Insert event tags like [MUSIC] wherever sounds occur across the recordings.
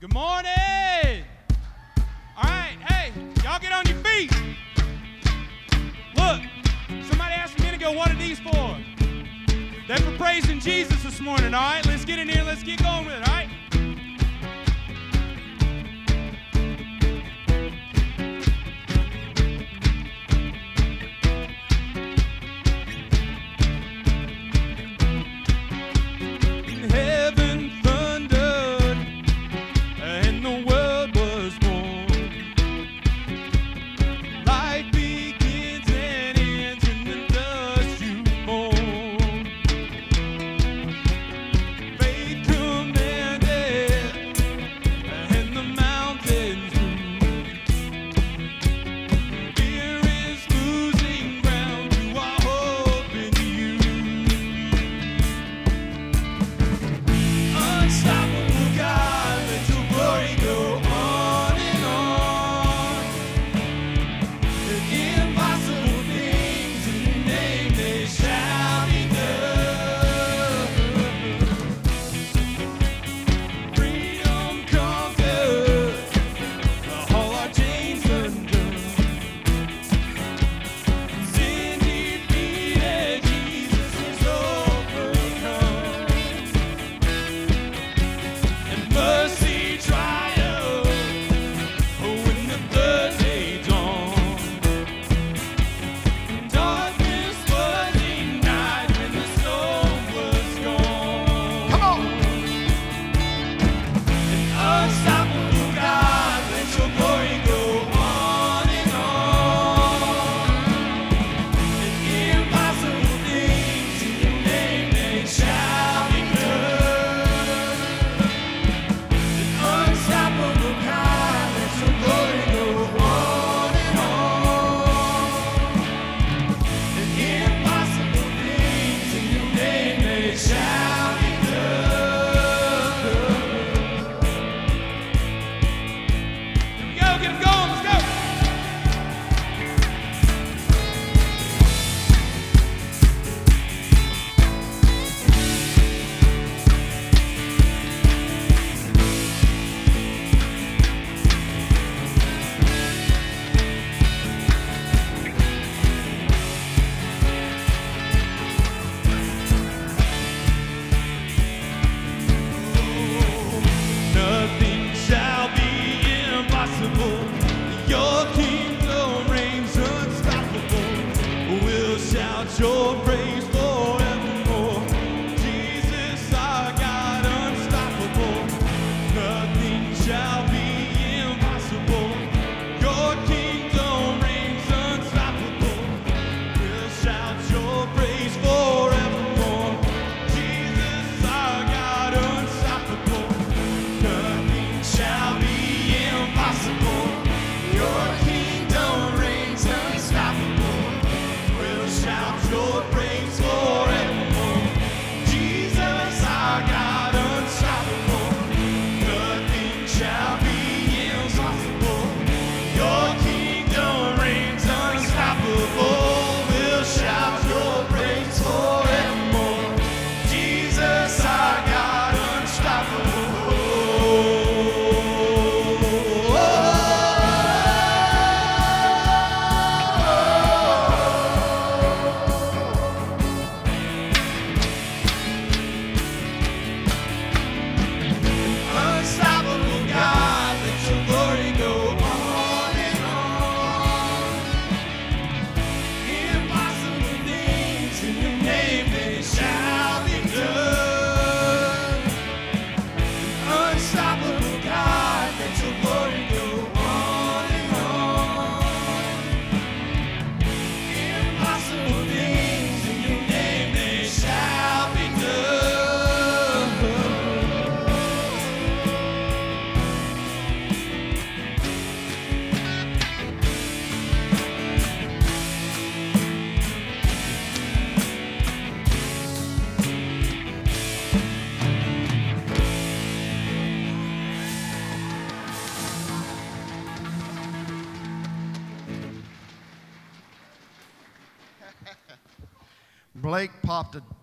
Good morning. All right, hey, y'all get on your feet. Look, somebody asked me to minute ago, what are these for? They're for praising Jesus this morning, all right? Let's get in here, let's get going with it, all right?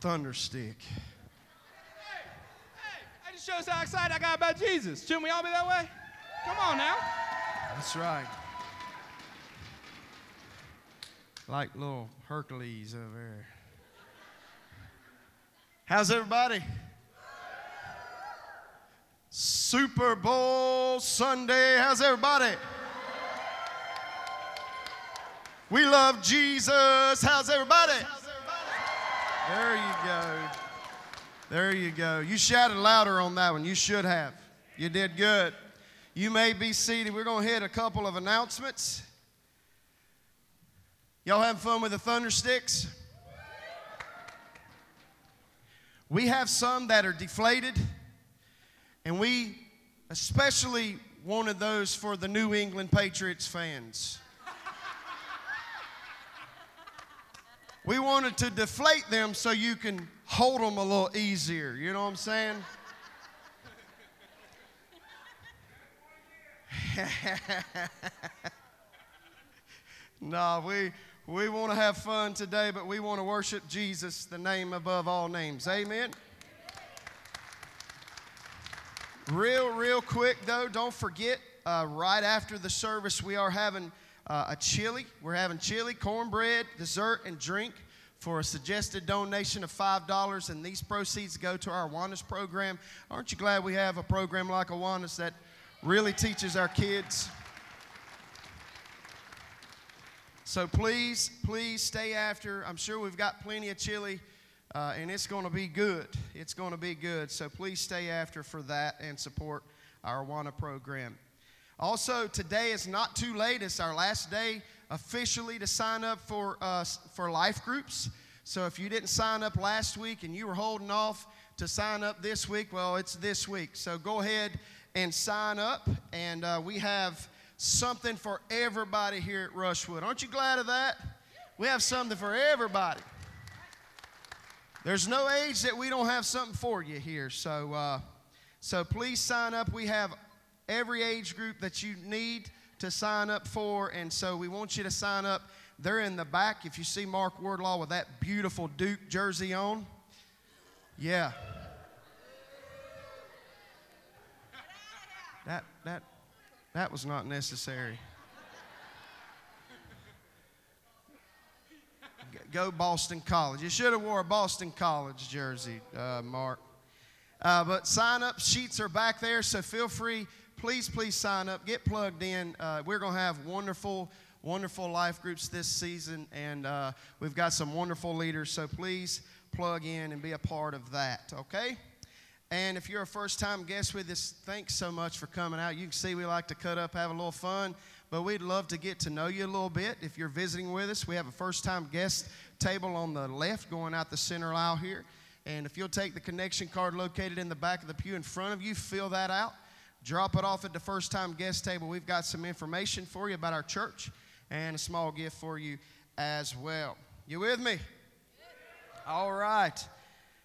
thunder stick. Hey, hey, I just shows how excited I got about Jesus. Shouldn't we all be that way? Come on now. That's right. Like little Hercules over there. How's everybody? Super Bowl Sunday. How's everybody? We love Jesus. How's everybody? There you go. There you go. You shouted louder on that one. You should have. You did good. You may be seated. We're going to hit a couple of announcements. Y'all having fun with the thunder sticks? We have some that are deflated, and we especially wanted those for the New England Patriots fans. We wanted to deflate them so you can hold them a little easier. You know what I'm saying? [LAUGHS] no, we we want to have fun today, but we want to worship Jesus, the name above all names. Amen. Real, real quick though, don't forget, uh, right after the service, we are having uh, a chili. We're having chili, cornbread, dessert, and drink for a suggested donation of $5, and these proceeds go to our Awanas program. Aren't you glad we have a program like Awanas that really teaches our kids? So please, please stay after. I'm sure we've got plenty of chili, uh, and it's going to be good. It's going to be good. So please stay after for that and support our Awana program. Also, today is not too late. It's our last day officially to sign up for, uh, for life groups. So if you didn't sign up last week and you were holding off to sign up this week, well, it's this week. So go ahead and sign up. And uh, we have something for everybody here at Rushwood. Aren't you glad of that? We have something for everybody. There's no age that we don't have something for you here. So, uh, so please sign up. We have every age group that you need to sign up for, and so we want you to sign up. They're in the back. If you see Mark Wardlaw with that beautiful Duke jersey on, yeah. That that that was not necessary. Go Boston College. You should have wore a Boston College jersey, uh, Mark. Uh, but sign up sheets are back there, so feel free. Please, please sign up. Get plugged in. Uh, we're going to have wonderful, wonderful life groups this season, and uh, we've got some wonderful leaders. So please plug in and be a part of that. Okay. And if you're a first time guest with us, thanks so much for coming out. You can see we like to cut up, have a little fun, but we'd love to get to know you a little bit. If you're visiting with us, we have a first time guest table on the left going out the center aisle here. And if you'll take the connection card located in the back of the pew in front of you, fill that out, drop it off at the first time guest table. We've got some information for you about our church and a small gift for you as well. You with me? All right.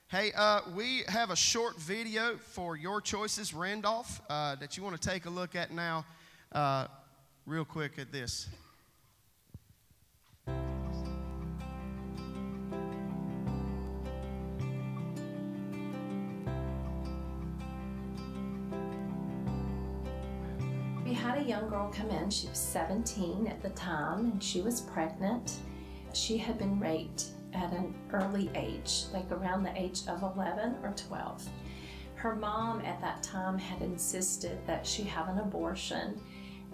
Hey, uh, we have a short video for your choices, Randolph, uh, that you want to take a look at now, uh, real quick at this. Had a young girl come in. She was 17 at the time and she was pregnant. She had been raped at an early age, like around the age of 11 or 12. Her mom at that time had insisted that she have an abortion,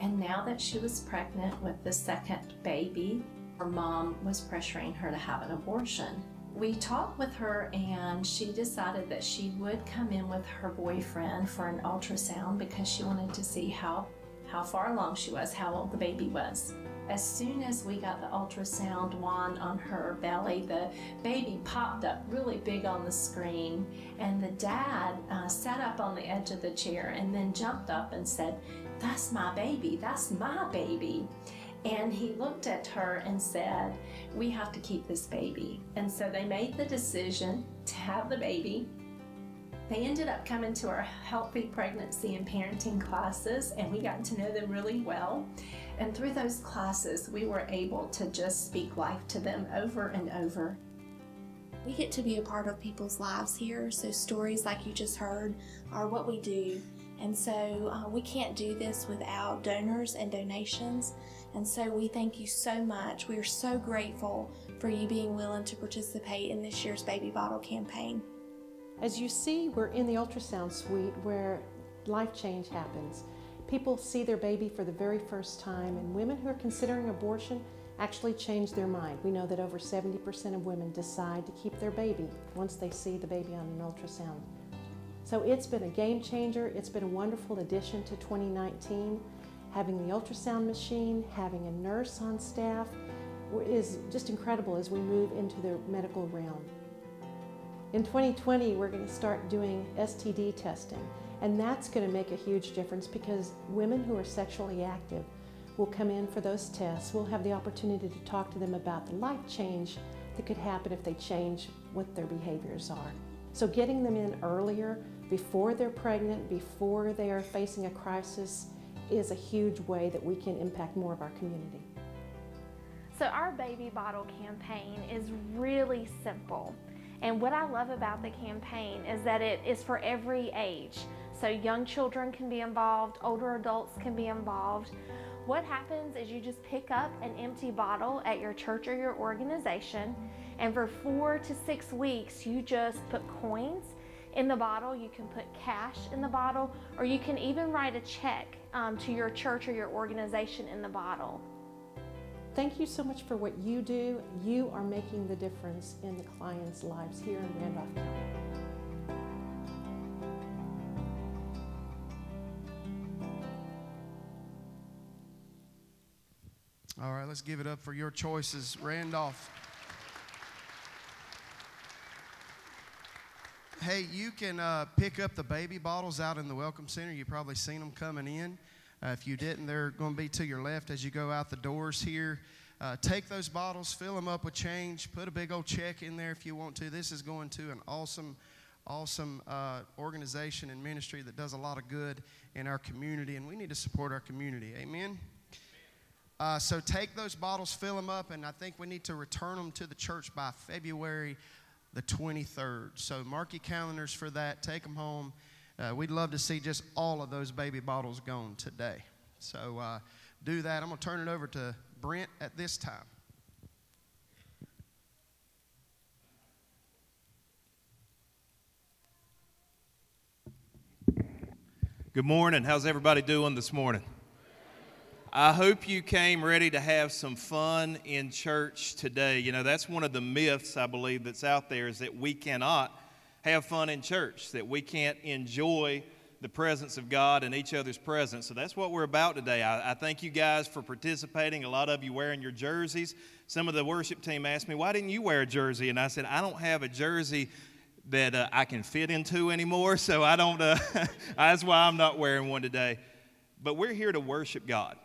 and now that she was pregnant with the second baby, her mom was pressuring her to have an abortion. We talked with her, and she decided that she would come in with her boyfriend for an ultrasound because she wanted to see how, how far along she was, how old the baby was. As soon as we got the ultrasound wand on her belly, the baby popped up really big on the screen, and the dad uh, sat up on the edge of the chair and then jumped up and said, That's my baby, that's my baby. And he looked at her and said, We have to keep this baby. And so they made the decision to have the baby. They ended up coming to our healthy pregnancy and parenting classes, and we got to know them really well. And through those classes, we were able to just speak life to them over and over. We get to be a part of people's lives here, so stories like you just heard are what we do. And so uh, we can't do this without donors and donations. And so we thank you so much. We are so grateful for you being willing to participate in this year's Baby Bottle campaign. As you see, we're in the ultrasound suite where life change happens. People see their baby for the very first time, and women who are considering abortion actually change their mind. We know that over 70% of women decide to keep their baby once they see the baby on an ultrasound. So it's been a game changer. It's been a wonderful addition to 2019. Having the ultrasound machine, having a nurse on staff is just incredible as we move into the medical realm. In 2020, we're going to start doing STD testing, and that's going to make a huge difference because women who are sexually active will come in for those tests. We'll have the opportunity to talk to them about the life change that could happen if they change what their behaviors are. So, getting them in earlier, before they're pregnant, before they are facing a crisis, is a huge way that we can impact more of our community. So, our baby bottle campaign is really simple. And what I love about the campaign is that it is for every age. So, young children can be involved, older adults can be involved. What happens is you just pick up an empty bottle at your church or your organization, and for four to six weeks, you just put coins in the bottle. You can put cash in the bottle, or you can even write a check um, to your church or your organization in the bottle. Thank you so much for what you do. You are making the difference in the clients' lives here in Randolph County. All right, let's give it up for your choices, Randolph. Hey, you can uh, pick up the baby bottles out in the Welcome Center. You've probably seen them coming in. Uh, if you didn't, they're going to be to your left as you go out the doors here. Uh, take those bottles, fill them up with change, put a big old check in there if you want to. This is going to an awesome, awesome uh, organization and ministry that does a lot of good in our community, and we need to support our community. Amen. Uh, so take those bottles, fill them up, and I think we need to return them to the church by February the 23rd. So mark your calendars for that. Take them home. Uh, we'd love to see just all of those baby bottles gone today. So uh, do that. I'm going to turn it over to Brent at this time. Good morning. How's everybody doing this morning? I hope you came ready to have some fun in church today. You know, that's one of the myths I believe that's out there is that we cannot have fun in church, that we can't enjoy the presence of God and each other's presence. So that's what we're about today. I, I, thank you guys for participating. A lot of you wearing your jerseys. Some of the worship team asked me, Why didn't you wear a jersey? And I said, I don't have a jersey that uh, I can fit into anymore, [LAUGHS] so I don't, uh, [LAUGHS] that's why I'm not wearing one today. But we're here to worship God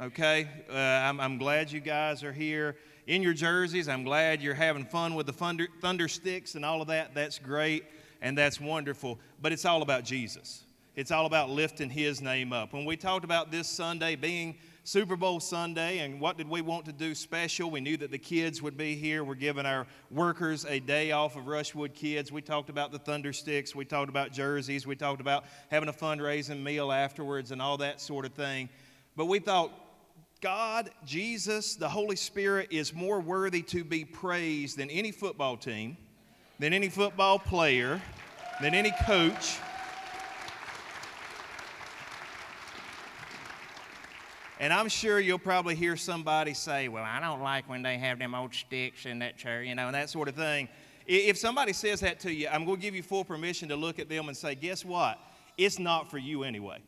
okay? Uh, I'm, I'm, glad you guys are here in your jerseys. I'm glad you're having fun with the thunder, thunder sticks and all of that. That's great and that's wonderful. But it's all about Jesus. It's all about lifting his name up. When we talked about this Sunday being Super Bowl Sunday and what did we want to do special, we knew that the kids would be here. We're giving our workers a day off of Rushwood Kids. We talked about the Thunder Sticks. We talked about jerseys. We talked about having a fundraising meal afterwards and all that sort of thing. But we thought, God, Jesus, the Holy Spirit is more worthy to be praised than any football team, than any football player, than any coach. And I'm sure you'll probably hear somebody say, Well, I don't like when they have them old sticks in that chair, you know, and that sort of thing. If somebody says that to you, I'm going to give you full permission to look at them and say, Guess what? It's not for you anyway.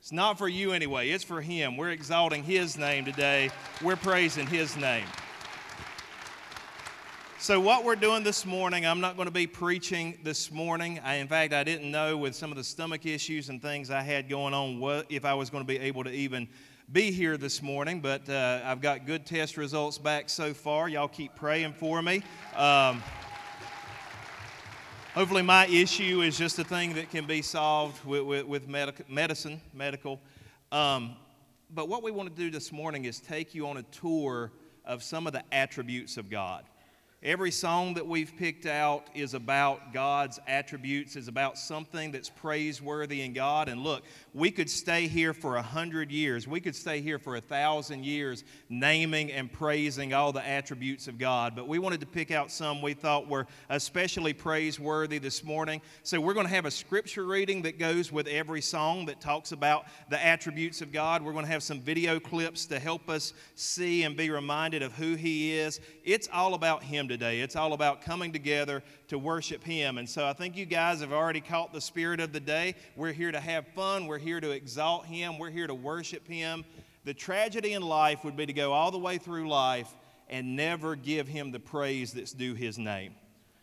It's not for you anyway, it's for Him. We're exalting His name today, we're praising His name. So, what we're doing this morning, I'm not going to be preaching this morning. I, in fact, I didn't know with some of the stomach issues and things I had going on what, if I was going to be able to even be here this morning, but uh, I've got good test results back so far. Y'all keep praying for me. Um, Hopefully, my issue is just a thing that can be solved with, with, with medic- medicine, medical. Um, but what we want to do this morning is take you on a tour of some of the attributes of God. Every song that we've picked out is about God's attributes, is about something that's praiseworthy in God. And look, we could stay here for a hundred years. We could stay here for a thousand years naming and praising all the attributes of God. But we wanted to pick out some we thought were especially praiseworthy this morning. So we're going to have a scripture reading that goes with every song that talks about the attributes of God. We're going to have some video clips to help us see and be reminded of who He is. It's all about Him today. It's all about coming together to worship Him. And so I think you guys have already caught the spirit of the day. We're here to have fun. We're here to exalt Him. We're here to worship Him. The tragedy in life would be to go all the way through life and never give Him the praise that's due His name.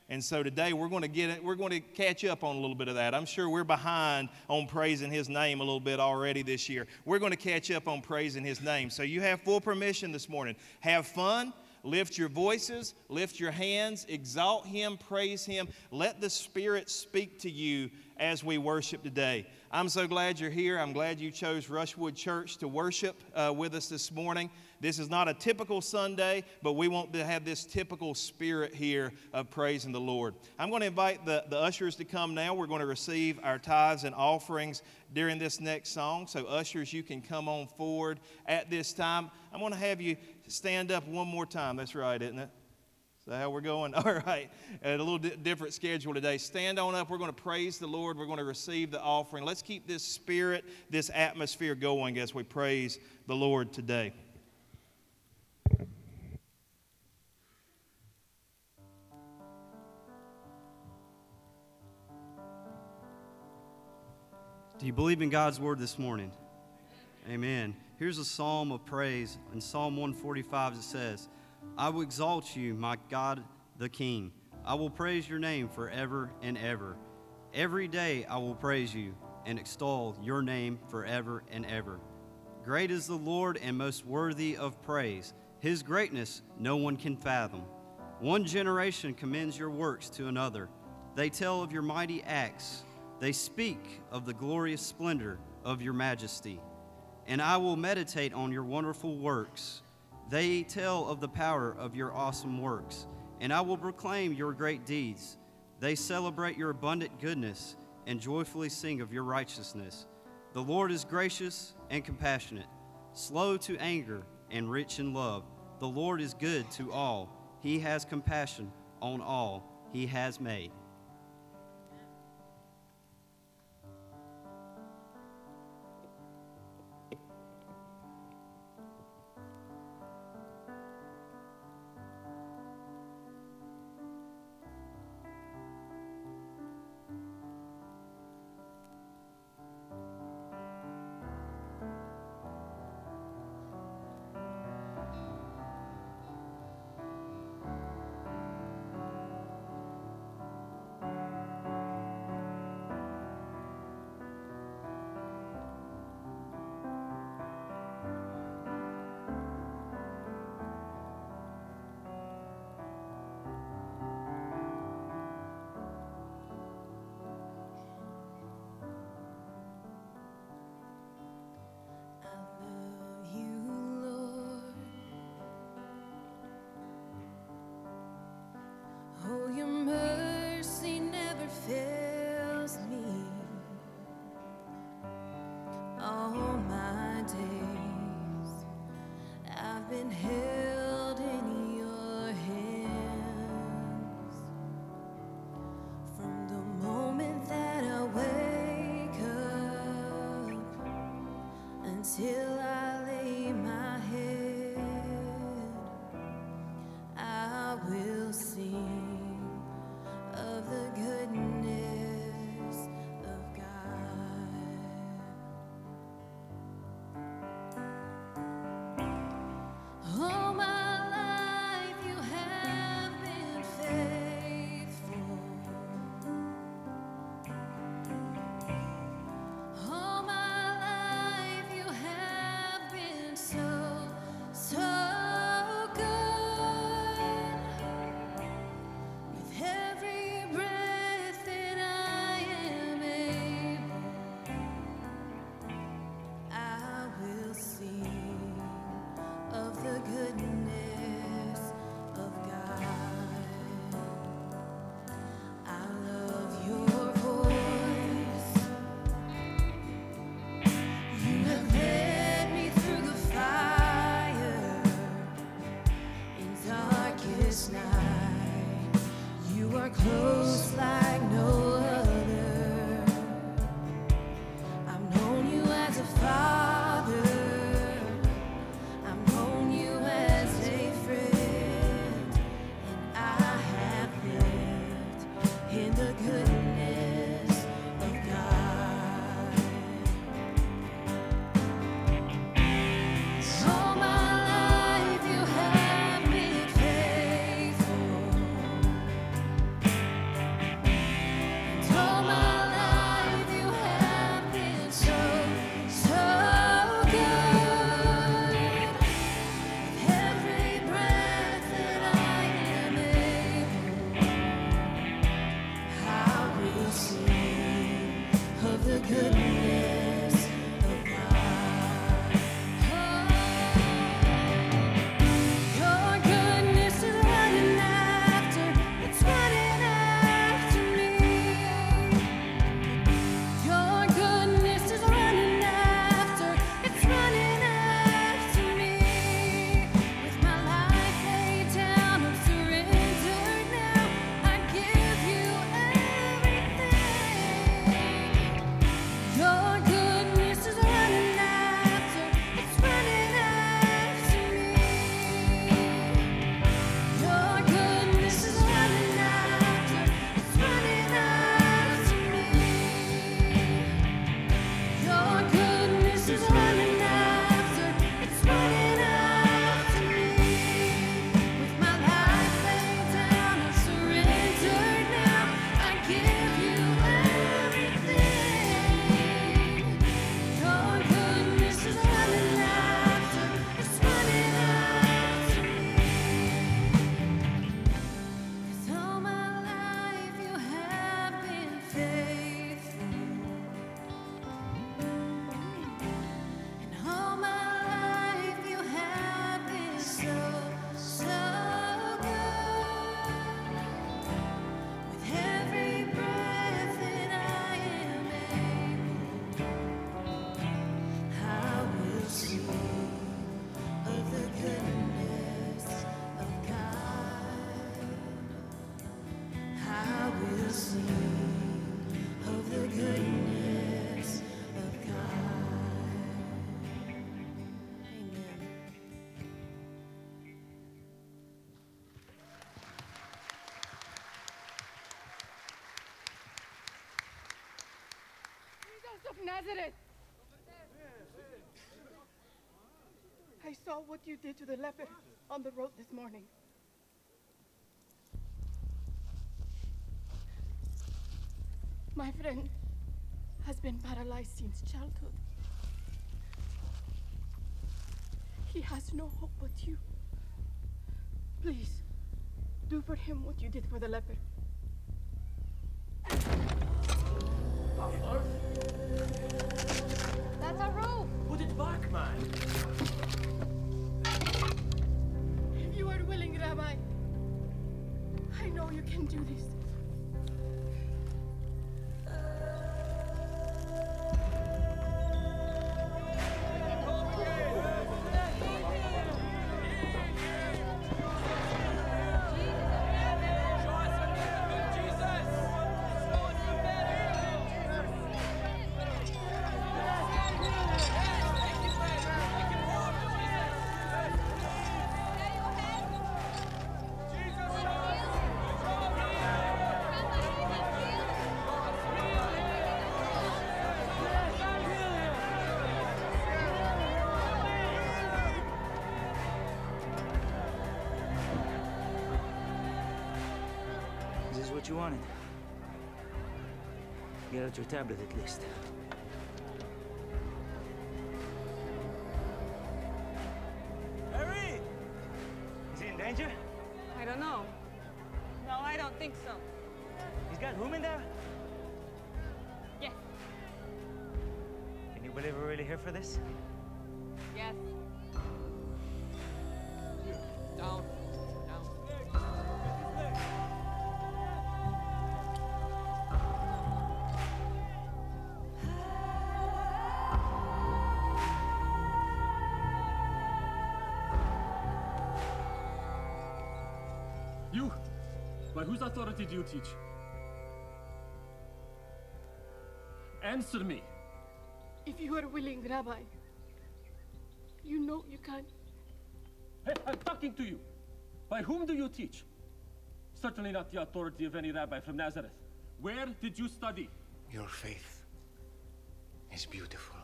And so today we're going to get it, we're going to catch up on a little bit of that. I'm sure we're behind on praising his name a little bit already this year. We're going to catch up on praising his name. So you have full permission this morning. Have fun, Lift your voices, lift your hands, exalt Him, praise Him. Let the Spirit speak to you as we worship today. I'm so glad you're here. I'm glad you chose Rushwood Church to worship uh, with us this morning. This is not a typical Sunday, but we want to have this typical spirit here of praising the Lord. I'm going to invite the, the ushers to come now. We're going to receive our tithes and offerings during this next song. So, ushers, you can come on forward at this time. I'm going to have you stand up one more time. That's right, isn't it? Is that how we're going? [LAUGHS] All right. At a little di- different schedule today. Stand on up. We're going to praise the Lord. We're going to receive the offering. Let's keep this spirit, this atmosphere going as we praise the Lord today. Do you believe in God's word this morning? Amen. Here's a psalm of praise. In Psalm 145, it says, I will exalt you, my God the King. I will praise your name forever and ever. Every day I will praise you and extol your name forever and ever. Great is the Lord and most worthy of praise. His greatness no one can fathom. One generation commends your works to another. They tell of your mighty acts. They speak of the glorious splendor of your majesty and I will meditate on your wonderful works. They tell of the power of your awesome works, and I will proclaim your great deeds. They celebrate your abundant goodness and joyfully sing of your righteousness. The Lord is gracious and compassionate, slow to anger and rich in love. The Lord is good to all. He has compassion on all he has made. Of Nazareth. I saw what you did to the leper on the road this morning. My friend has been paralyzed since childhood. He has no hope but you. Please, do for him what you did for the leper. Can do this. Get out your tablet at least. Whose authority do you teach? Answer me. If you are willing, Rabbi, you know you can. Hey, I'm talking to you. By whom do you teach? Certainly not the authority of any rabbi from Nazareth. Where did you study? Your faith is beautiful.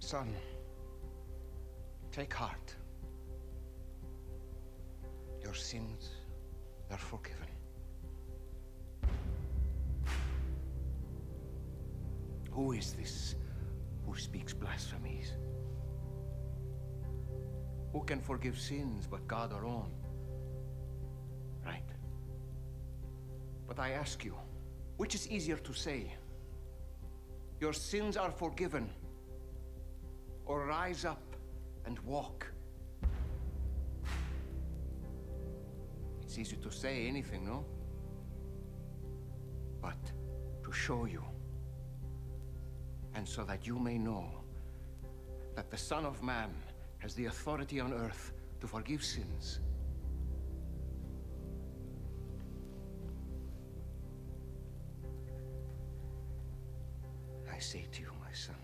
Son, take heart. Your sins are forgiven. Who is this who speaks blasphemies? Who can forgive sins but God alone? Right. But I ask you, which is easier to say? Your sins are forgiven, or rise up and walk? It's easy to say anything, no? But to show you, and so that you may know that the Son of Man has the authority on earth to forgive sins. I say to you, my son,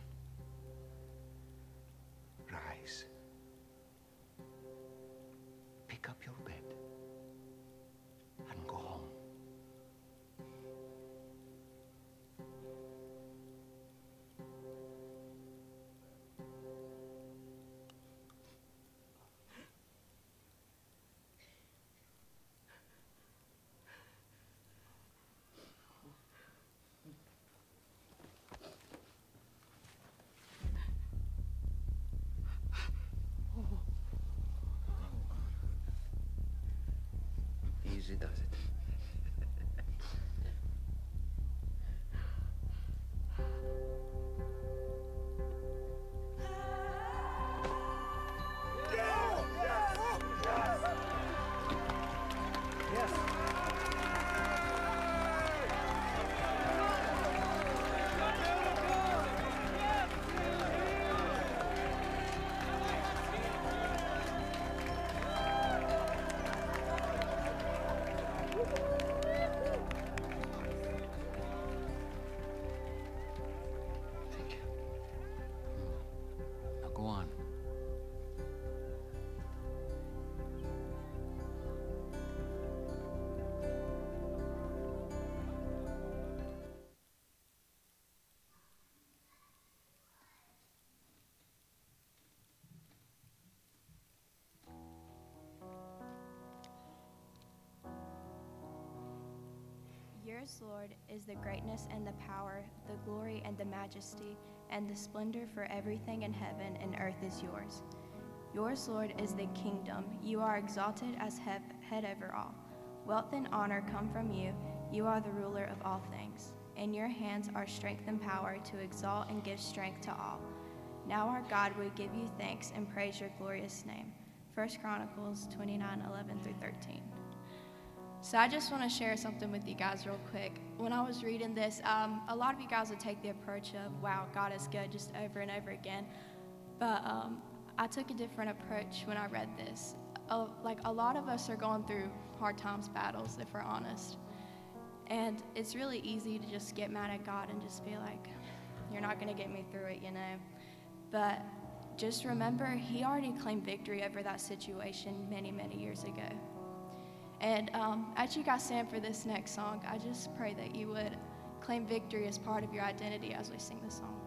Easy does Yours, Lord, is the greatness and the power, the glory and the majesty, and the splendor for everything in heaven and earth is yours. Yours, Lord, is the kingdom. You are exalted as head, head over all. Wealth and honor come from you. You are the ruler of all things. In your hands are strength and power to exalt and give strength to all. Now, our God, we give you thanks and praise your glorious name. 1 Chronicles 29 11 through 13. So, I just want to share something with you guys real quick. When I was reading this, um, a lot of you guys would take the approach of, wow, God is good, just over and over again. But um, I took a different approach when I read this. Uh, like, a lot of us are going through hard times, battles, if we're honest. And it's really easy to just get mad at God and just be like, you're not going to get me through it, you know. But just remember, He already claimed victory over that situation many, many years ago. And um, as you guys stand for this next song, I just pray that you would claim victory as part of your identity as we sing this song.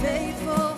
faithful.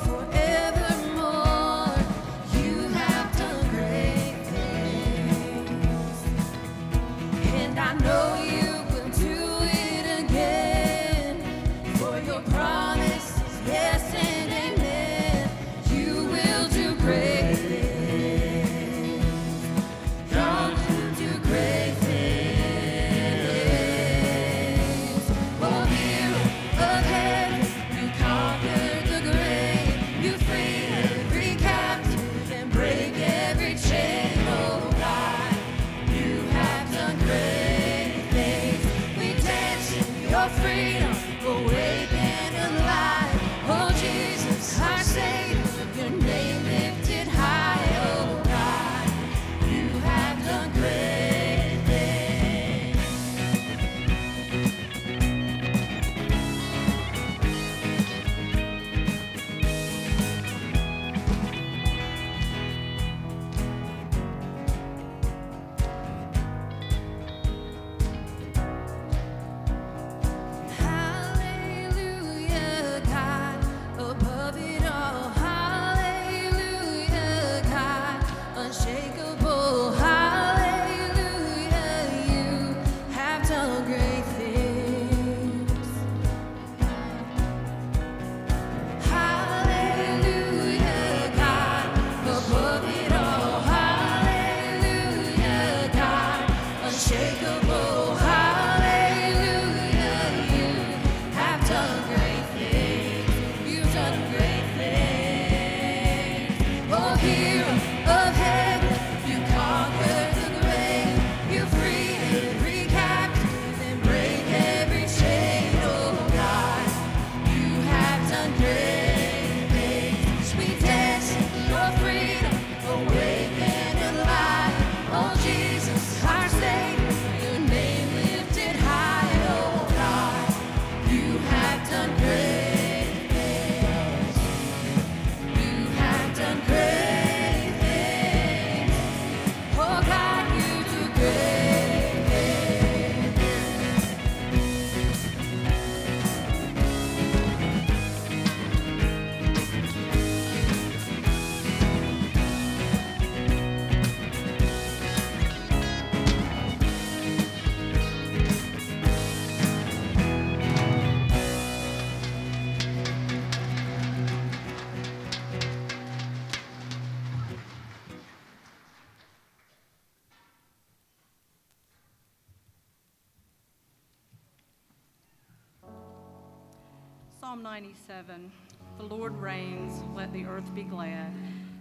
Psalm 97 The Lord reigns, let the earth be glad,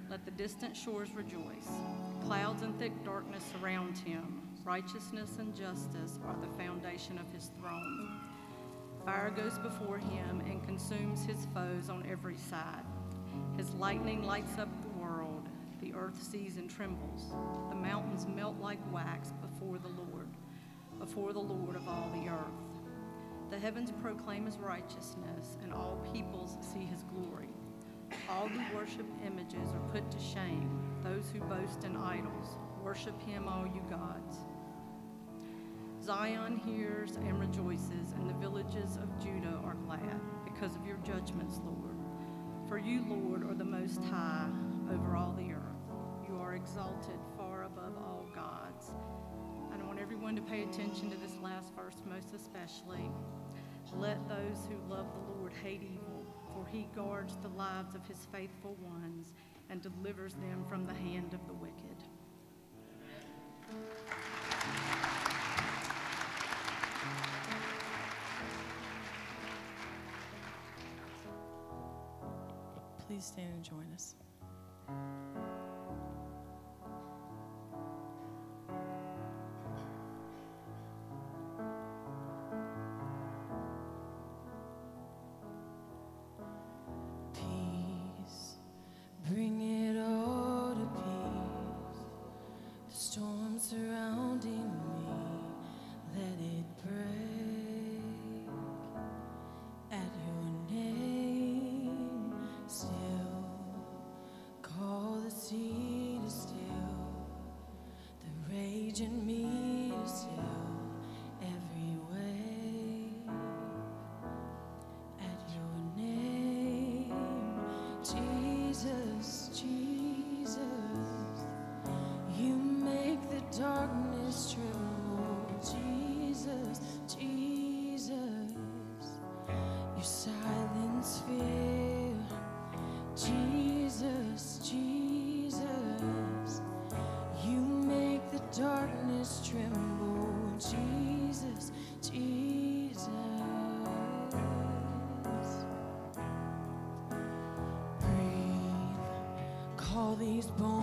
let the distant shores rejoice. Clouds and thick darkness surround him, righteousness and justice are the foundation of his throne. Fire goes before him and consumes his foes on every side. His lightning lights up the world. The earth sees and trembles. The mountains melt like wax before the Lord, before the Lord of all the earth. The heavens proclaim his righteousness, and all peoples see his glory. All who worship images are put to shame. Those who boast in idols, worship him, all you gods. Zion hears and rejoices, and the villages of Judah are glad because of your judgments, Lord. For you, Lord, are the most high over all the earth. You are exalted far above all gods. I want everyone to pay attention to this last verse most especially. Let those who love the Lord hate evil, for he guards the lives of his faithful ones and delivers them from the hand of the wicked. Please stand and join us. Surrounding these bones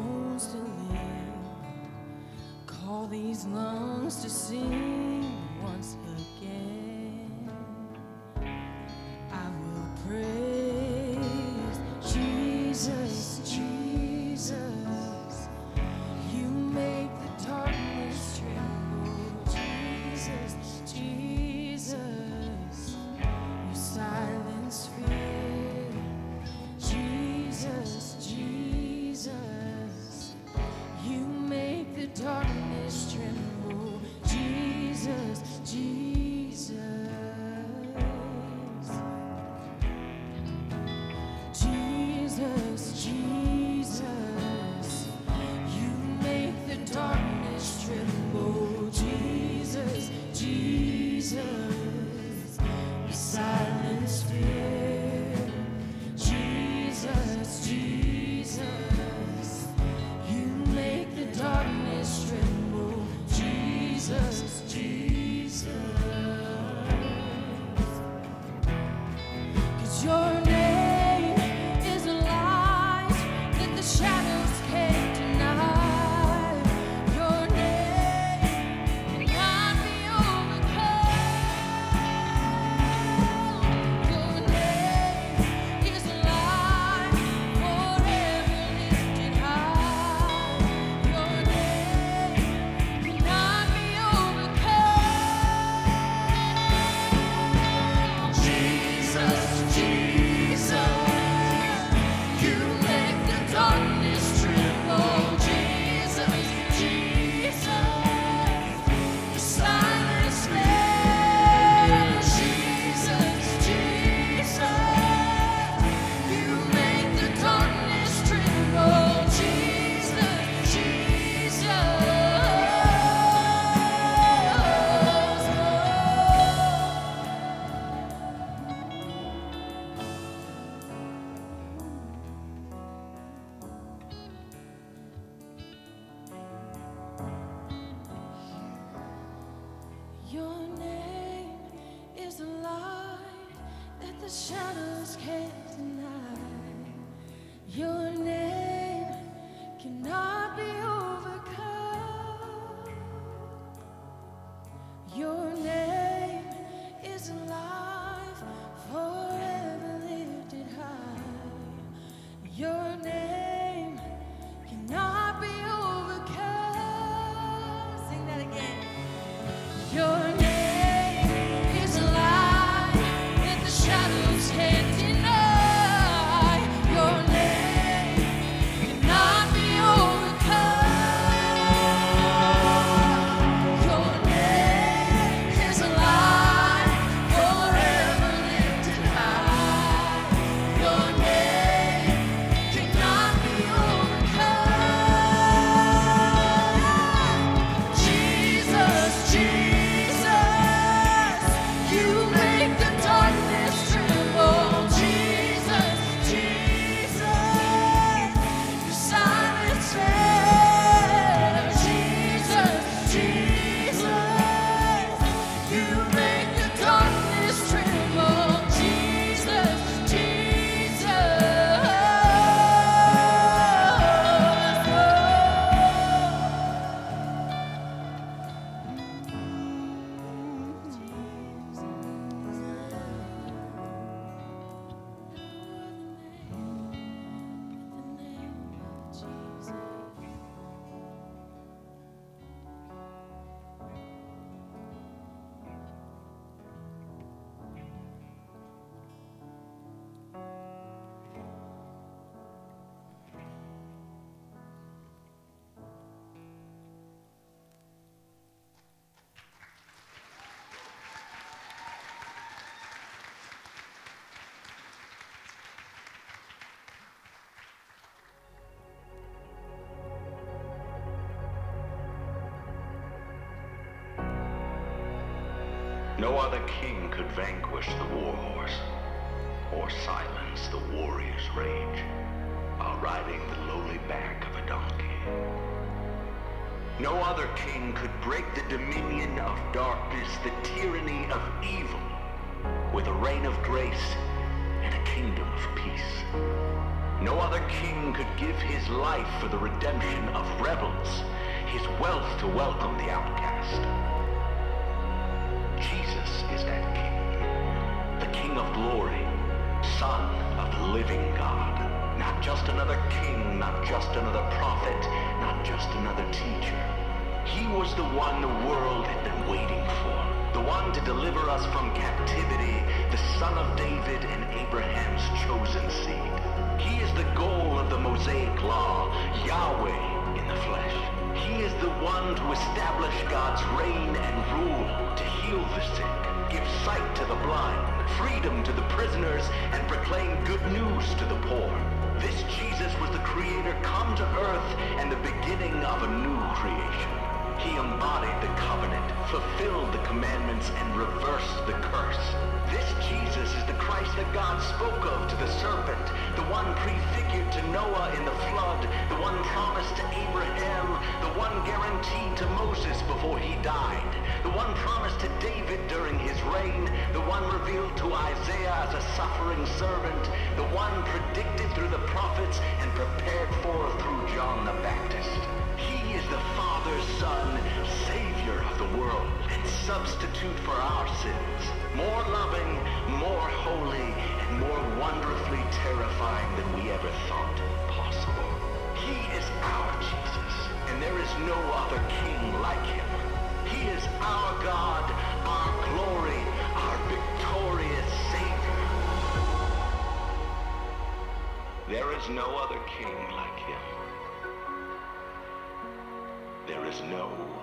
No other king could vanquish the warhorse or silence the warrior's rage while riding the lowly back of a donkey. No other king could break the dominion of darkness, the tyranny of evil, with a reign of grace and a kingdom of peace. No other king could give his life for the redemption of rebels, his wealth to welcome the outcast. Son of the living God. Not just another king, not just another prophet, not just another teacher. He was the one the world had been waiting for, the one to deliver us from captivity, the Son of David and Abraham's chosen seed. He is the goal of the Mosaic law, Yahweh in the flesh. He is the one to establish God's reign and rule, to heal the sick, give sight to the blind, freedom to the prisoners, and proclaim good news to the poor. This Jesus was the Creator come to earth and the beginning of a new creation. He embodied the covenant, fulfilled the commandments, and reversed the curse. This Jesus is the Christ that God spoke of to the serpent, the one prefigured to Noah in the flood, the one promised to Abraham, the one guaranteed to Moses before he died, the one promised to David during his reign, the one revealed to Isaiah as a suffering servant, the one predicted through the prophets and prepared for through John the Baptist. He is the Father's Son, Savior of the world, and substitute for our sins. More loving, more holy, more wonderfully terrifying than we ever thought possible. He is our Jesus, and there is no other king like him. He is our God, our glory, our victorious Savior. There is no other king like him. There is no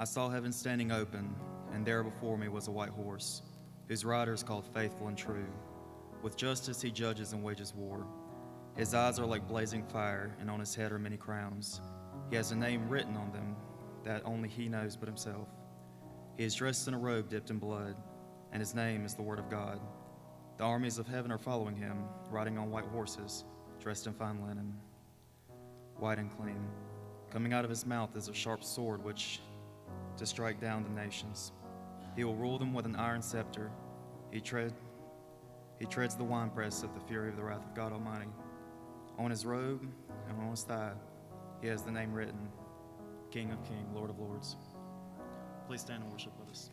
I saw heaven standing open, and there before me was a white horse, whose rider is called Faithful and True. With justice he judges and wages war. His eyes are like blazing fire, and on his head are many crowns. He has a name written on them that only he knows but himself. He is dressed in a robe dipped in blood, and his name is the Word of God. The armies of heaven are following him, riding on white horses, dressed in fine linen, white and clean. Coming out of his mouth is a sharp sword which to strike down the nations. He will rule them with an iron scepter. He tread he treads the winepress of the fury of the wrath of God Almighty. On his robe and on his thigh, he has the name written King of Kings, Lord of Lords. Please stand and worship with us.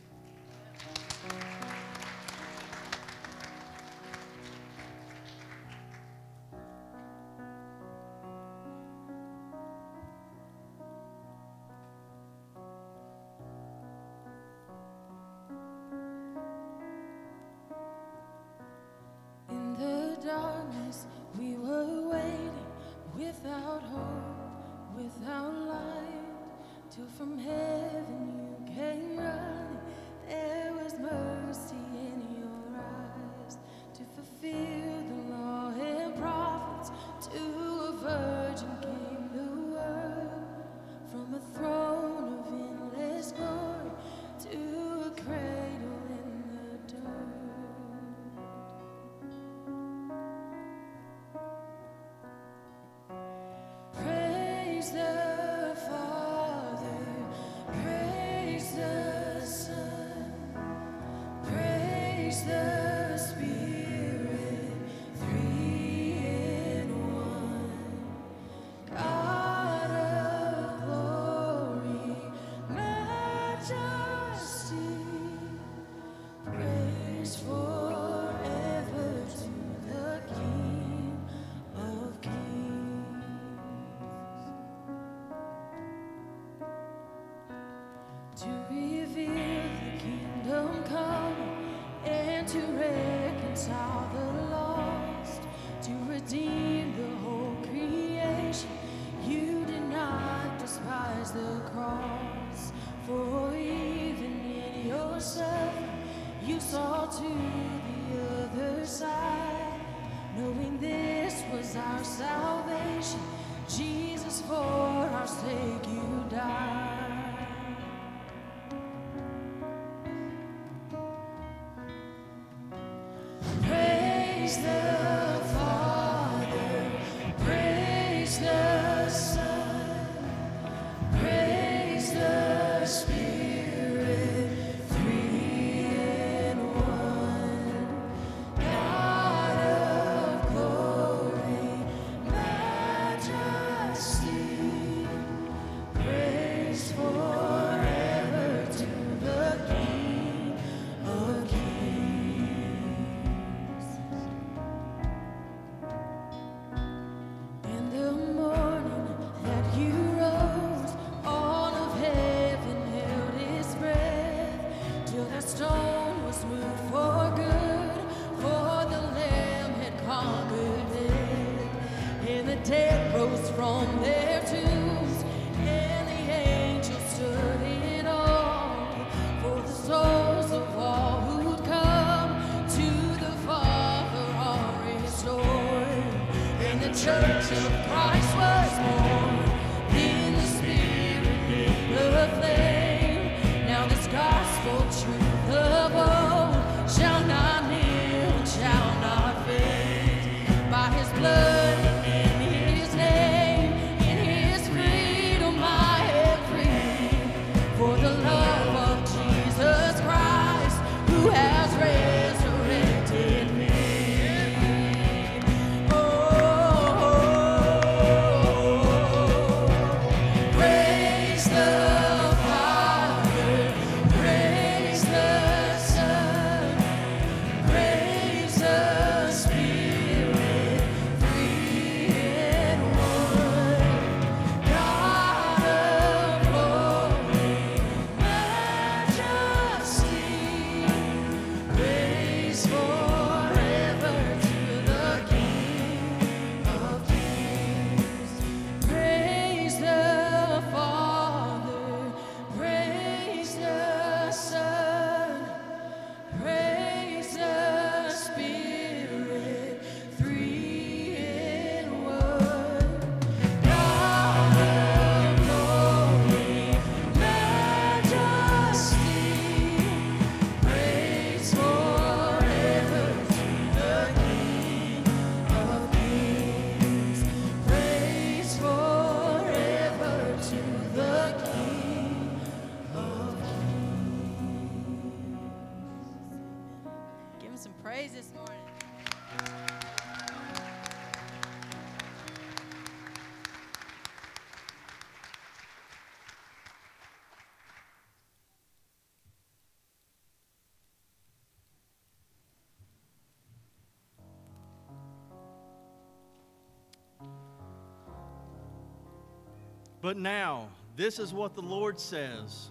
But now, this is what the Lord says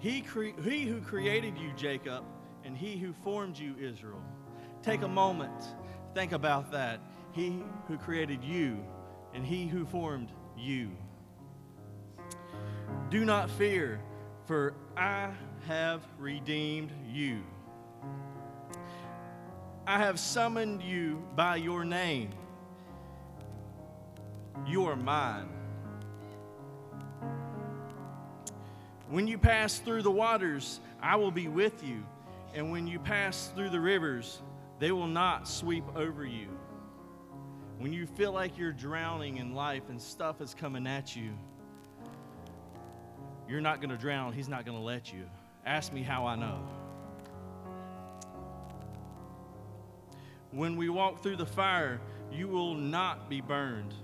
he, cre- he, who created you, Jacob, and he who formed you, Israel. Take a moment, think about that. He who created you, and he who formed you. Do not fear, for I have redeemed you. I have summoned you by your name. You are mine. When you pass through the waters, I will be with you. And when you pass through the rivers, they will not sweep over you. When you feel like you're drowning in life and stuff is coming at you, you're not going to drown. He's not going to let you. Ask me how I know. When we walk through the fire, you will not be burned.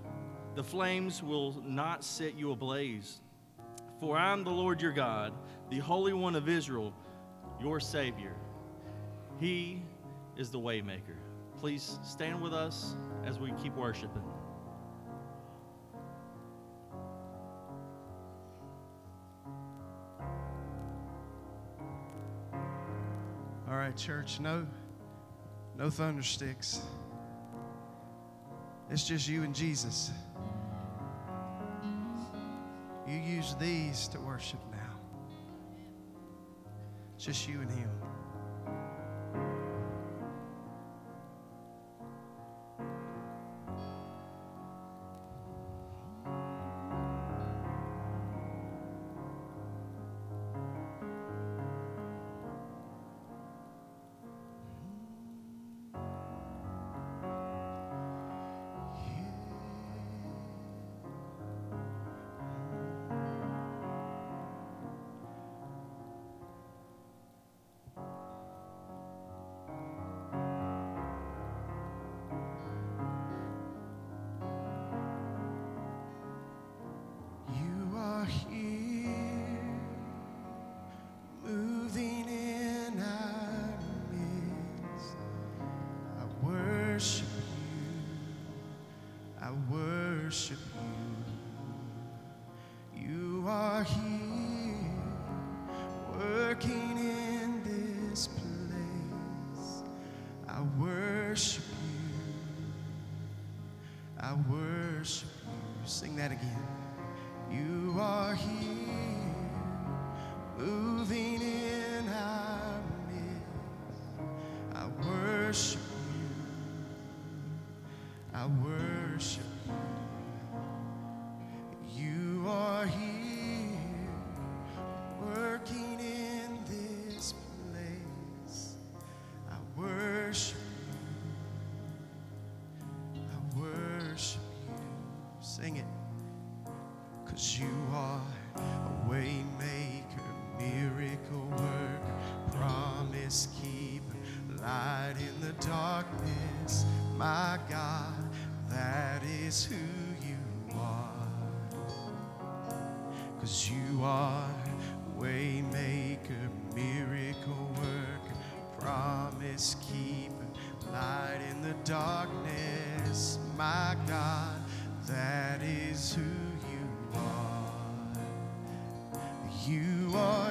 The flames will not set you ablaze. For I am the Lord your God, the Holy One of Israel, your Savior. He is the waymaker. Please stand with us as we keep worshiping. All right, church, no no thundersticks. It's just you and Jesus. You use these to worship now. Just you and him.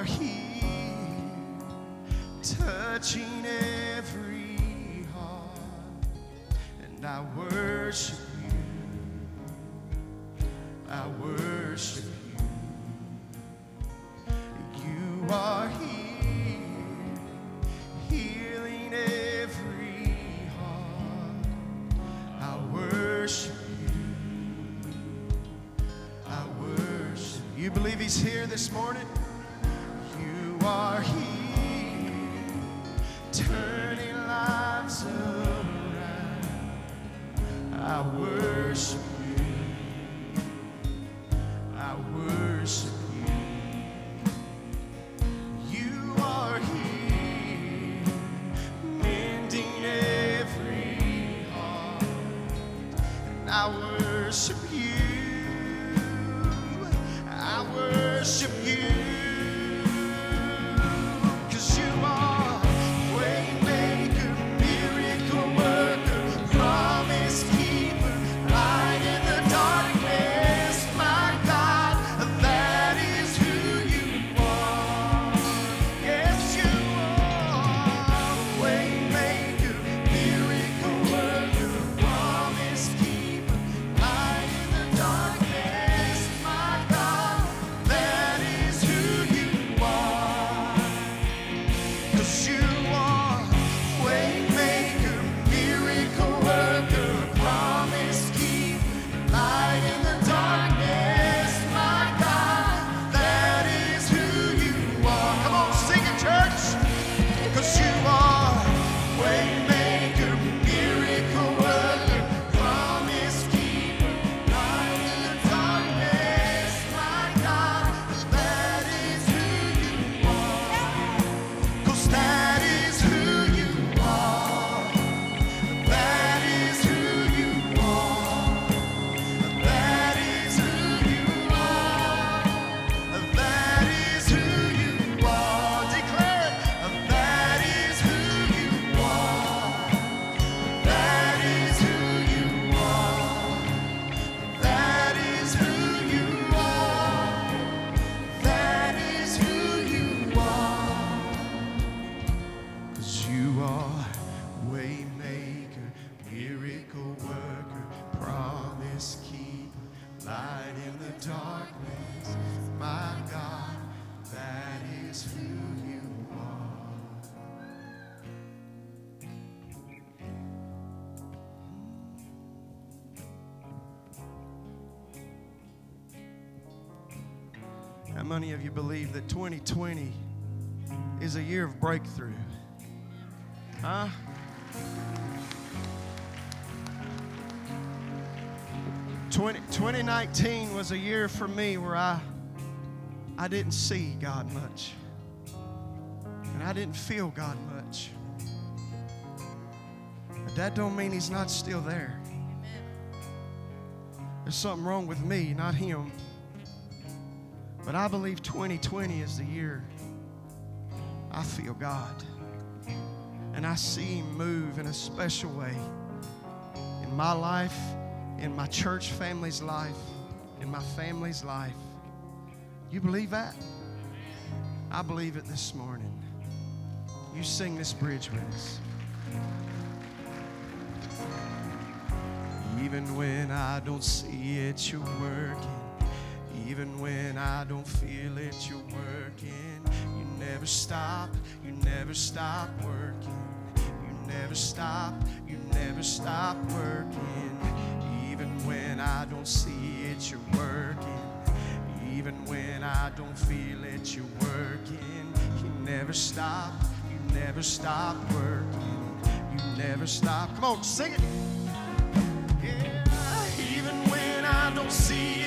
Here, touching every heart, and I worship you. I worship you. You are here, healing every heart. I worship you. I worship. You believe He's here this morning? Are here, turning lives around. I worship many of you believe that 2020 is a year of breakthrough? Huh? Twenty, 2019 was a year for me where I, I didn't see God much. And I didn't feel God much. But that don't mean He's not still there. There's something wrong with me, not Him. But I believe 2020 is the year I feel God. And I see Him move in a special way in my life, in my church family's life, in my family's life. You believe that? I believe it this morning. You sing this bridge with us. Even when I don't see it, you're working. Even when I don't feel it, you're working. You never stop, you never stop working. You never stop, you never stop working. Even when I don't see it, you're working. Even when I don't feel it, you're working. You never stop, you never stop working. You never stop. Come on, sing it. Yeah, even when I don't see it,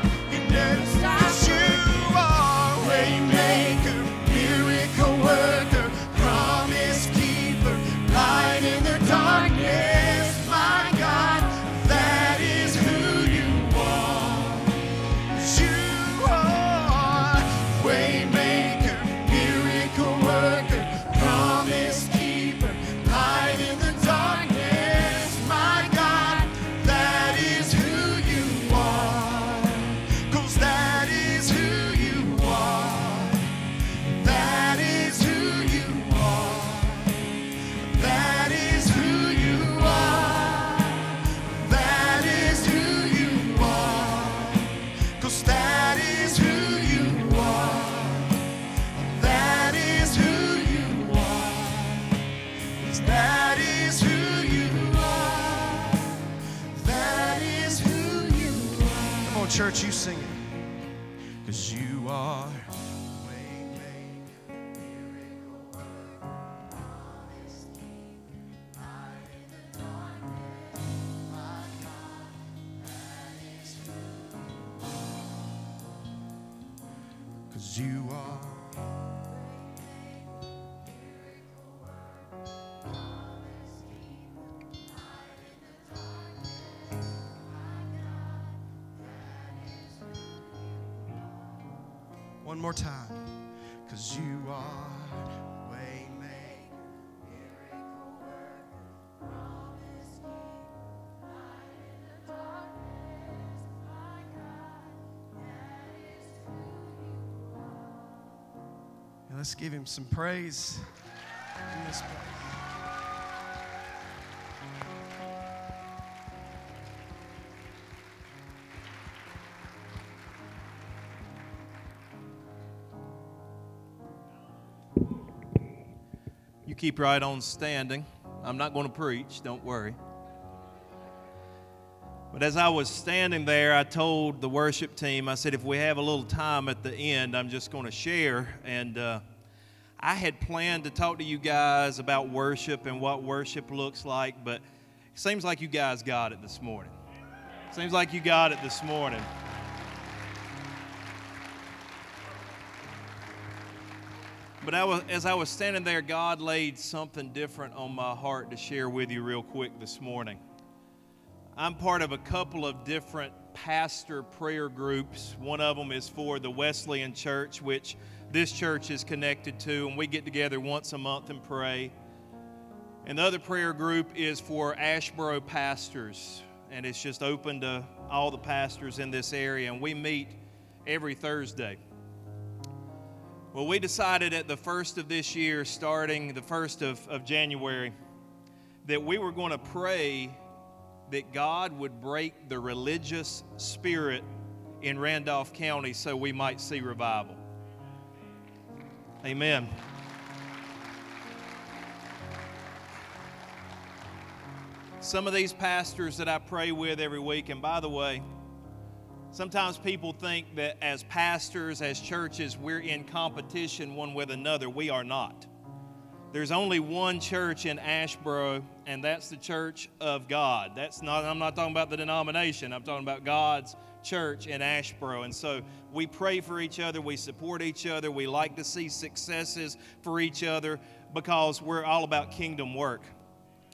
you sing let's give him some praise in this place. You keep right on standing. I'm not going to preach, don't worry. But as I was standing there, I told the worship team, I said, if we have a little time at the end, I'm just going to share. And uh, I had planned to talk to you guys about worship and what worship looks like, but it seems like you guys got it this morning. Seems like you got it this morning. But I was, as I was standing there, God laid something different on my heart to share with you real quick this morning. I'm part of a couple of different pastor prayer groups. One of them is for the Wesleyan Church, which this church is connected to, and we get together once a month and pray. And the other prayer group is for Asheboro pastors, and it's just open to all the pastors in this area, and we meet every Thursday. Well, we decided at the first of this year, starting the first of, of January, that we were going to pray that God would break the religious spirit in Randolph County so we might see revival. Amen. Some of these pastors that I pray with every week, and by the way, sometimes people think that as pastors, as churches, we're in competition one with another. We are not. There's only one church in Asheboro, and that's the Church of God. That's not, I'm not talking about the denomination, I'm talking about God's church in Asheboro. And so we pray for each other, we support each other, we like to see successes for each other because we're all about kingdom work.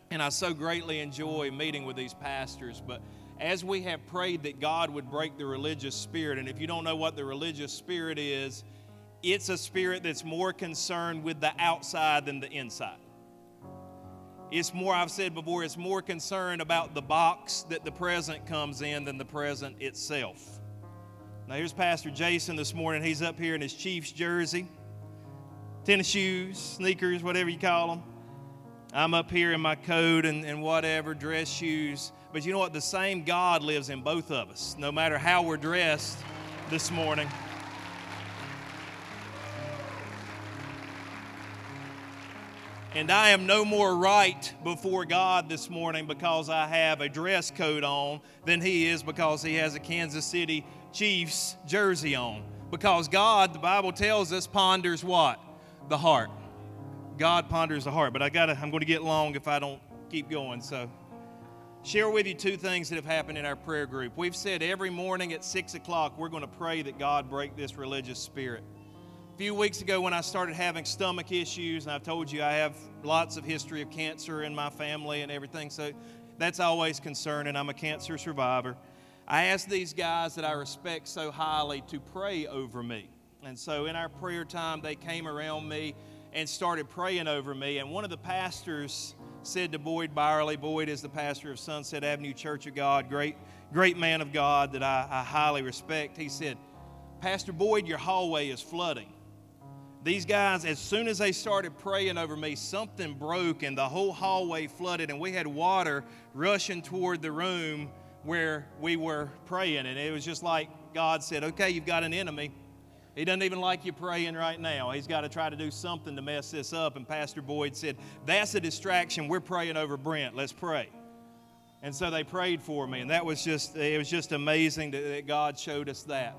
And I so greatly enjoy meeting with these pastors. But as we have prayed that God would break the religious spirit, and if you don't know what the religious spirit is, it's a spirit that's more concerned with the outside than the inside. It's more, I've said before, it's more concerned about the box that the present comes in than the present itself. Now, here's Pastor Jason this morning. He's up here in his Chiefs jersey, tennis shoes, sneakers, whatever you call them. I'm up here in my coat and, and whatever, dress shoes. But you know what? The same God lives in both of us, no matter how we're dressed this morning. And I am no more right before God this morning because I have a dress coat on than he is because he has a Kansas City Chiefs jersey on. Because God, the Bible tells us, ponders what? The heart. God ponders the heart. But I gotta, I'm going to get long if I don't keep going. So, share with you two things that have happened in our prayer group. We've said every morning at six o'clock we're going to pray that God break this religious spirit. A few weeks ago, when I started having stomach issues, and I've told you I have lots of history of cancer in my family and everything, so that's always concerning. I'm a cancer survivor. I asked these guys that I respect so highly to pray over me. And so in our prayer time, they came around me and started praying over me. And one of the pastors said to Boyd Byerly, Boyd is the pastor of Sunset Avenue Church of God, great, great man of God that I, I highly respect. He said, Pastor Boyd, your hallway is flooding. These guys, as soon as they started praying over me, something broke and the whole hallway flooded, and we had water rushing toward the room where we were praying. And it was just like God said, Okay, you've got an enemy. He doesn't even like you praying right now. He's got to try to do something to mess this up. And Pastor Boyd said, That's a distraction. We're praying over Brent. Let's pray. And so they prayed for me. And that was just, it was just amazing that God showed us that.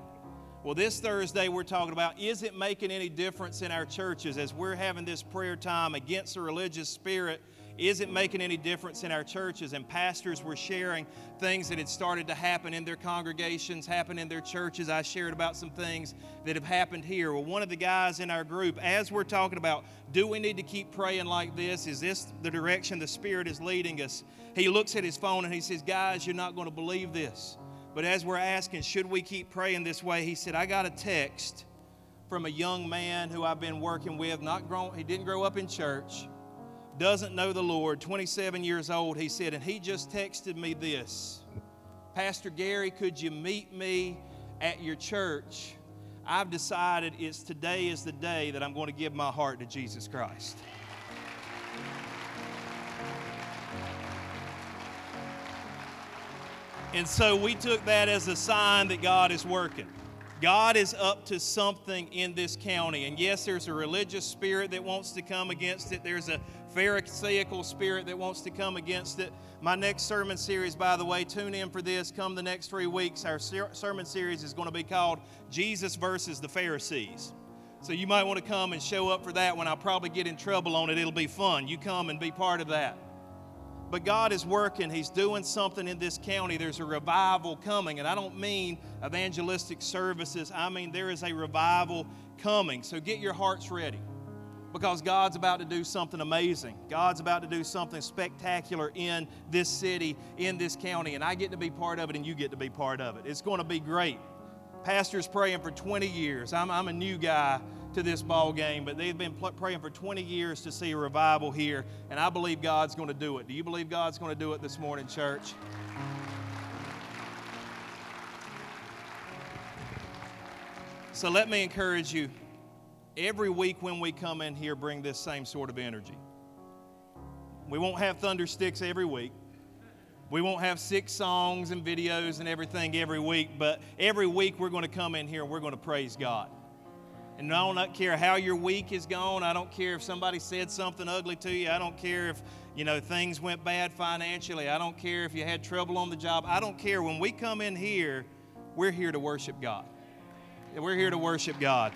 Well, this Thursday, we're talking about is it making any difference in our churches as we're having this prayer time against the religious spirit? Is it making any difference in our churches? And pastors were sharing things that had started to happen in their congregations, happen in their churches. I shared about some things that have happened here. Well, one of the guys in our group, as we're talking about, do we need to keep praying like this? Is this the direction the Spirit is leading us? He looks at his phone and he says, Guys, you're not going to believe this. But as we're asking, should we keep praying this way? He said, I got a text from a young man who I've been working with. Not grown, he didn't grow up in church, doesn't know the Lord, 27 years old. He said, and he just texted me this Pastor Gary, could you meet me at your church? I've decided it's today is the day that I'm going to give my heart to Jesus Christ. And so we took that as a sign that God is working. God is up to something in this county. And yes, there's a religious spirit that wants to come against it, there's a Pharisaical spirit that wants to come against it. My next sermon series, by the way, tune in for this. Come the next three weeks. Our ser- sermon series is going to be called Jesus versus the Pharisees. So you might want to come and show up for that when I'll probably get in trouble on it. It'll be fun. You come and be part of that. But God is working. He's doing something in this county. There's a revival coming. And I don't mean evangelistic services, I mean there is a revival coming. So get your hearts ready because God's about to do something amazing. God's about to do something spectacular in this city, in this county. And I get to be part of it, and you get to be part of it. It's going to be great. Pastor's praying for 20 years. I'm, I'm a new guy to this ball game, but they've been pl- praying for 20 years to see a revival here, and I believe God's going to do it. Do you believe God's going to do it this morning, church? So let me encourage you every week when we come in here, bring this same sort of energy. We won't have thunder sticks every week. We won't have six songs and videos and everything every week, but every week we're going to come in here and we're going to praise God. And I don't care how your week is gone. I don't care if somebody said something ugly to you. I don't care if, you know, things went bad financially. I don't care if you had trouble on the job. I don't care. When we come in here, we're here to worship God. We're here to worship God.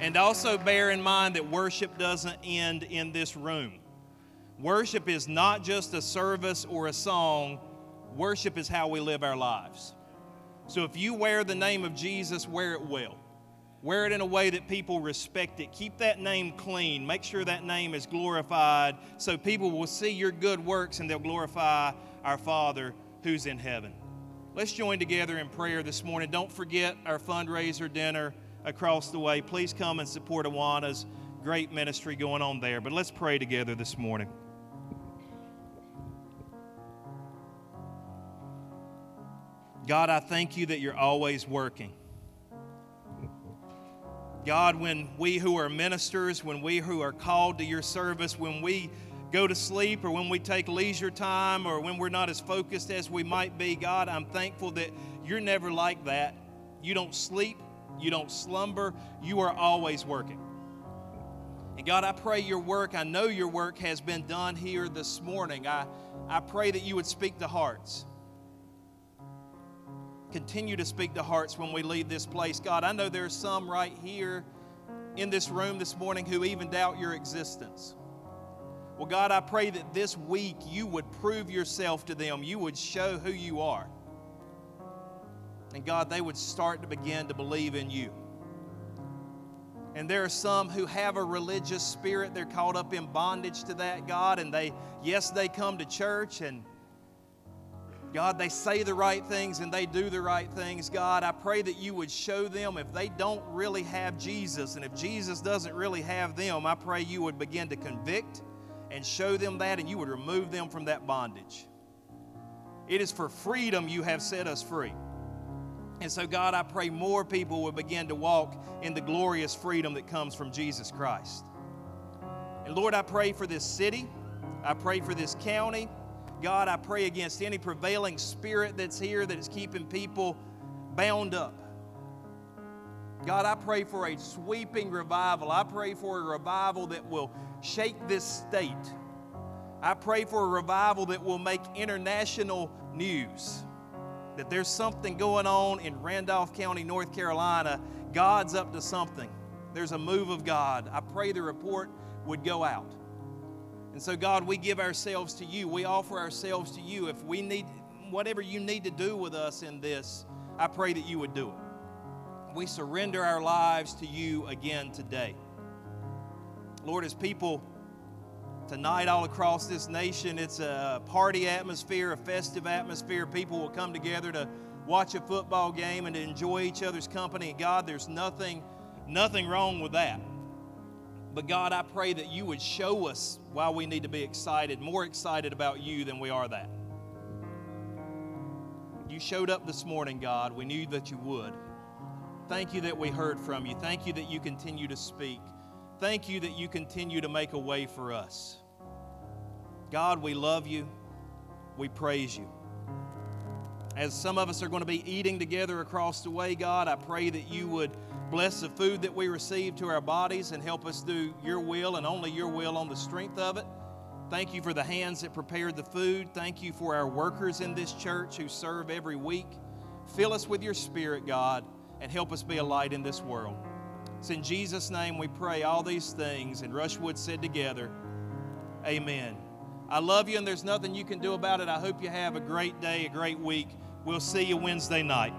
And also bear in mind that worship doesn't end in this room. Worship is not just a service or a song, worship is how we live our lives. So if you wear the name of Jesus, wear it well. Wear it in a way that people respect it. Keep that name clean. Make sure that name is glorified so people will see your good works and they'll glorify our Father who's in heaven. Let's join together in prayer this morning. Don't forget our fundraiser dinner across the way. Please come and support Awana's great ministry going on there. But let's pray together this morning. God, I thank you that you're always working. God, when we who are ministers, when we who are called to your service, when we go to sleep or when we take leisure time or when we're not as focused as we might be, God, I'm thankful that you're never like that. You don't sleep, you don't slumber, you are always working. And God, I pray your work, I know your work has been done here this morning. I, I pray that you would speak to hearts continue to speak to hearts when we leave this place. God, I know there are some right here in this room this morning who even doubt your existence. Well, God, I pray that this week you would prove yourself to them. You would show who you are. And God, they would start to begin to believe in you. And there are some who have a religious spirit. They're caught up in bondage to that, God. And they, yes, they come to church and God, they say the right things and they do the right things. God, I pray that you would show them if they don't really have Jesus and if Jesus doesn't really have them, I pray you would begin to convict and show them that and you would remove them from that bondage. It is for freedom you have set us free. And so, God, I pray more people will begin to walk in the glorious freedom that comes from Jesus Christ. And Lord, I pray for this city. I pray for this county. God, I pray against any prevailing spirit that's here that is keeping people bound up. God, I pray for a sweeping revival. I pray for a revival that will shake this state. I pray for a revival that will make international news. That there's something going on in Randolph County, North Carolina. God's up to something. There's a move of God. I pray the report would go out. And so, God, we give ourselves to you. We offer ourselves to you. If we need whatever you need to do with us in this, I pray that you would do it. We surrender our lives to you again today. Lord, as people tonight all across this nation, it's a party atmosphere, a festive atmosphere. People will come together to watch a football game and to enjoy each other's company. God, there's nothing, nothing wrong with that. But God, I pray that you would show us why we need to be excited, more excited about you than we are that. You showed up this morning, God. We knew that you would. Thank you that we heard from you. Thank you that you continue to speak. Thank you that you continue to make a way for us. God, we love you. We praise you. As some of us are going to be eating together across the way, God, I pray that you would Bless the food that we receive to our bodies and help us do your will and only your will on the strength of it. Thank you for the hands that prepared the food. Thank you for our workers in this church who serve every week. Fill us with your spirit, God, and help us be a light in this world. It's in Jesus' name we pray all these things. And Rushwood said together, Amen. I love you, and there's nothing you can do about it. I hope you have a great day, a great week. We'll see you Wednesday night.